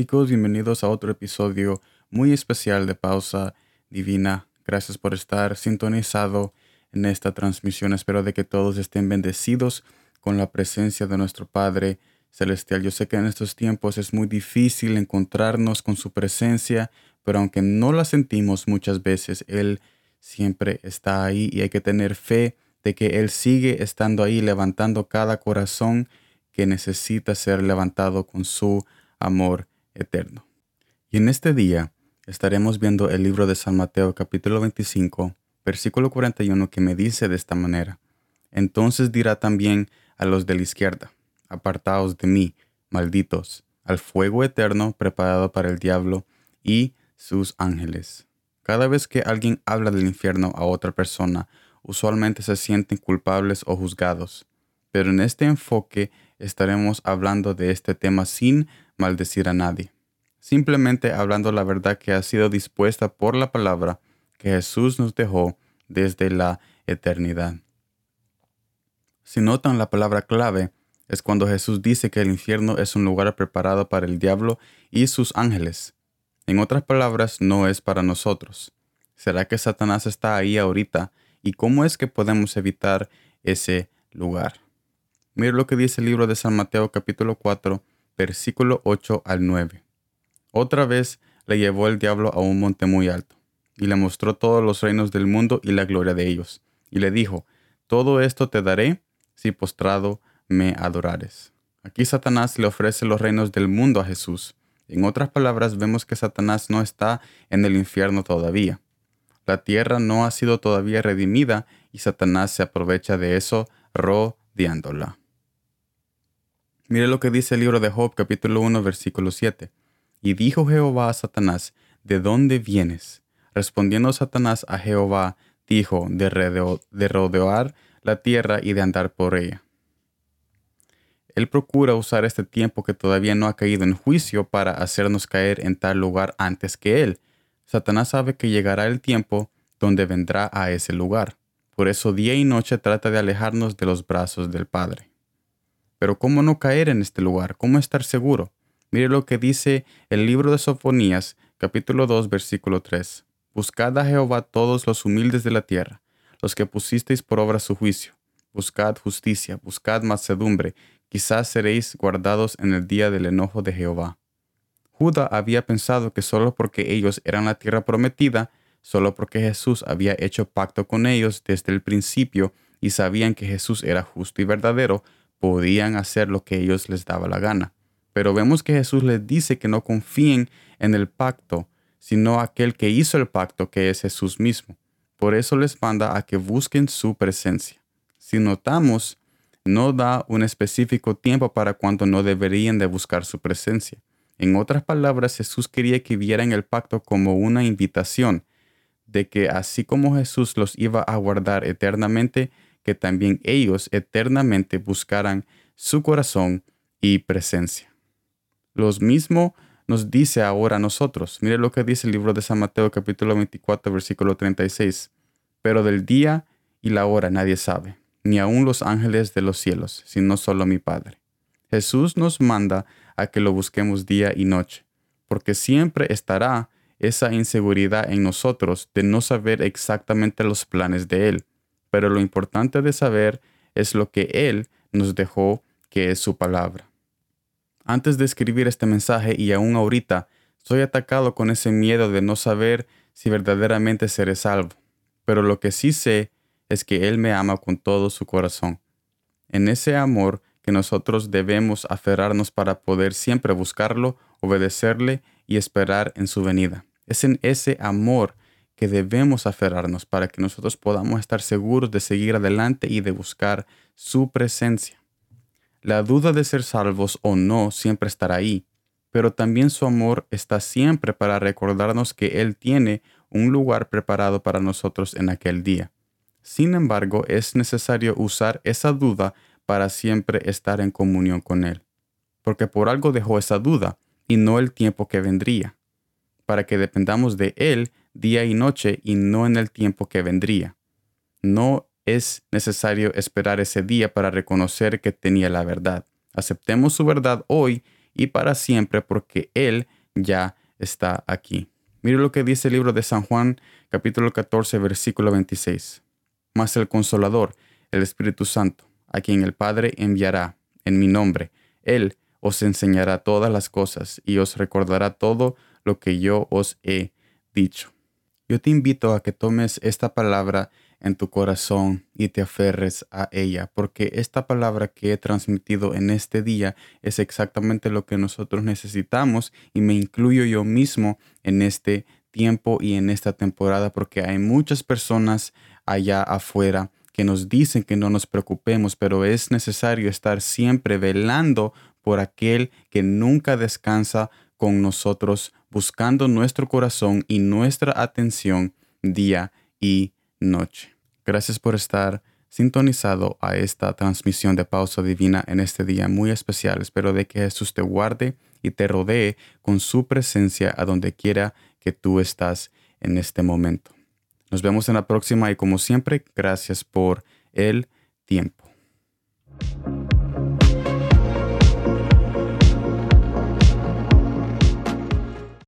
Chicos, bienvenidos a otro episodio muy especial de Pausa Divina. Gracias por estar sintonizado en esta transmisión. Espero de que todos estén bendecidos con la presencia de nuestro Padre Celestial. Yo sé que en estos tiempos es muy difícil encontrarnos con su presencia, pero aunque no la sentimos muchas veces, Él siempre está ahí y hay que tener fe de que Él sigue estando ahí, levantando cada corazón que necesita ser levantado con su amor eterno. Y en este día estaremos viendo el libro de San Mateo capítulo 25, versículo 41 que me dice de esta manera. Entonces dirá también a los de la izquierda, apartaos de mí, malditos, al fuego eterno preparado para el diablo y sus ángeles. Cada vez que alguien habla del infierno a otra persona, usualmente se sienten culpables o juzgados. Pero en este enfoque estaremos hablando de este tema sin maldecir a nadie, simplemente hablando la verdad que ha sido dispuesta por la palabra que Jesús nos dejó desde la eternidad. Si notan la palabra clave, es cuando Jesús dice que el infierno es un lugar preparado para el diablo y sus ángeles. En otras palabras, no es para nosotros. ¿Será que Satanás está ahí ahorita? ¿Y cómo es que podemos evitar ese lugar? Mira lo que dice el libro de San Mateo capítulo 4, versículo 8 al 9. Otra vez le llevó el diablo a un monte muy alto, y le mostró todos los reinos del mundo y la gloria de ellos, y le dijo, Todo esto te daré si postrado me adorares. Aquí Satanás le ofrece los reinos del mundo a Jesús. En otras palabras, vemos que Satanás no está en el infierno todavía. La tierra no ha sido todavía redimida y Satanás se aprovecha de eso rodeándola. Mire lo que dice el libro de Job capítulo 1 versículo 7. Y dijo Jehová a Satanás, ¿de dónde vienes? Respondiendo Satanás a Jehová, dijo, de, de rodear la tierra y de andar por ella. Él procura usar este tiempo que todavía no ha caído en juicio para hacernos caer en tal lugar antes que Él. Satanás sabe que llegará el tiempo donde vendrá a ese lugar. Por eso día y noche trata de alejarnos de los brazos del Padre. Pero ¿cómo no caer en este lugar? ¿Cómo estar seguro? Mire lo que dice el libro de Sofonías, capítulo 2, versículo 3. Buscad a Jehová todos los humildes de la tierra, los que pusisteis por obra su juicio. Buscad justicia, buscad macedumbre, quizás seréis guardados en el día del enojo de Jehová. Judá había pensado que solo porque ellos eran la tierra prometida, solo porque Jesús había hecho pacto con ellos desde el principio y sabían que Jesús era justo y verdadero, podían hacer lo que ellos les daba la gana. Pero vemos que Jesús les dice que no confíen en el pacto, sino aquel que hizo el pacto, que es Jesús mismo. Por eso les manda a que busquen su presencia. Si notamos, no da un específico tiempo para cuando no deberían de buscar su presencia. En otras palabras, Jesús quería que vieran el pacto como una invitación, de que así como Jesús los iba a guardar eternamente, que también ellos eternamente buscaran su corazón y presencia. Los mismo nos dice ahora a nosotros. Mire lo que dice el libro de San Mateo capítulo 24 versículo 36. Pero del día y la hora nadie sabe, ni aun los ángeles de los cielos, sino solo mi Padre. Jesús nos manda a que lo busquemos día y noche, porque siempre estará esa inseguridad en nosotros de no saber exactamente los planes de Él pero lo importante de saber es lo que Él nos dejó, que es su palabra. Antes de escribir este mensaje y aún ahorita, soy atacado con ese miedo de no saber si verdaderamente seré salvo, pero lo que sí sé es que Él me ama con todo su corazón. En ese amor que nosotros debemos aferrarnos para poder siempre buscarlo, obedecerle y esperar en su venida. Es en ese amor que debemos aferrarnos para que nosotros podamos estar seguros de seguir adelante y de buscar su presencia. La duda de ser salvos o no siempre estará ahí, pero también su amor está siempre para recordarnos que Él tiene un lugar preparado para nosotros en aquel día. Sin embargo, es necesario usar esa duda para siempre estar en comunión con Él, porque por algo dejó esa duda y no el tiempo que vendría, para que dependamos de Él día y noche y no en el tiempo que vendría. No es necesario esperar ese día para reconocer que tenía la verdad. Aceptemos su verdad hoy y para siempre porque Él ya está aquí. Mire lo que dice el libro de San Juan, capítulo 14, versículo 26. Mas el consolador, el Espíritu Santo, a quien el Padre enviará en mi nombre, Él os enseñará todas las cosas y os recordará todo lo que yo os he dicho. Yo te invito a que tomes esta palabra en tu corazón y te aferres a ella, porque esta palabra que he transmitido en este día es exactamente lo que nosotros necesitamos y me incluyo yo mismo en este tiempo y en esta temporada, porque hay muchas personas allá afuera que nos dicen que no nos preocupemos, pero es necesario estar siempre velando por aquel que nunca descansa con nosotros, buscando nuestro corazón y nuestra atención día y noche. Gracias por estar sintonizado a esta transmisión de pausa divina en este día muy especial. Espero de que Jesús te guarde y te rodee con su presencia a donde quiera que tú estás en este momento. Nos vemos en la próxima y como siempre, gracias por el tiempo.